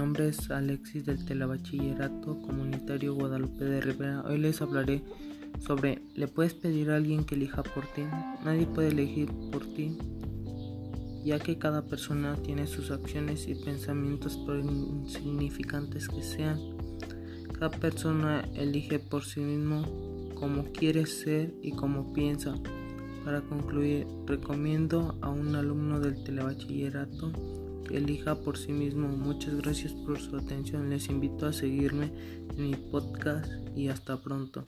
nombre es Alexis del Telebachillerato Comunitario Guadalupe de Rivera. Hoy les hablaré sobre ¿le puedes pedir a alguien que elija por ti? Nadie puede elegir por ti, ya que cada persona tiene sus acciones y pensamientos por insignificantes que sean. Cada persona elige por sí mismo cómo quiere ser y cómo piensa. Para concluir, recomiendo a un alumno del telebachillerato elija por sí mismo. Muchas gracias por su atención. Les invito a seguirme en mi podcast y hasta pronto.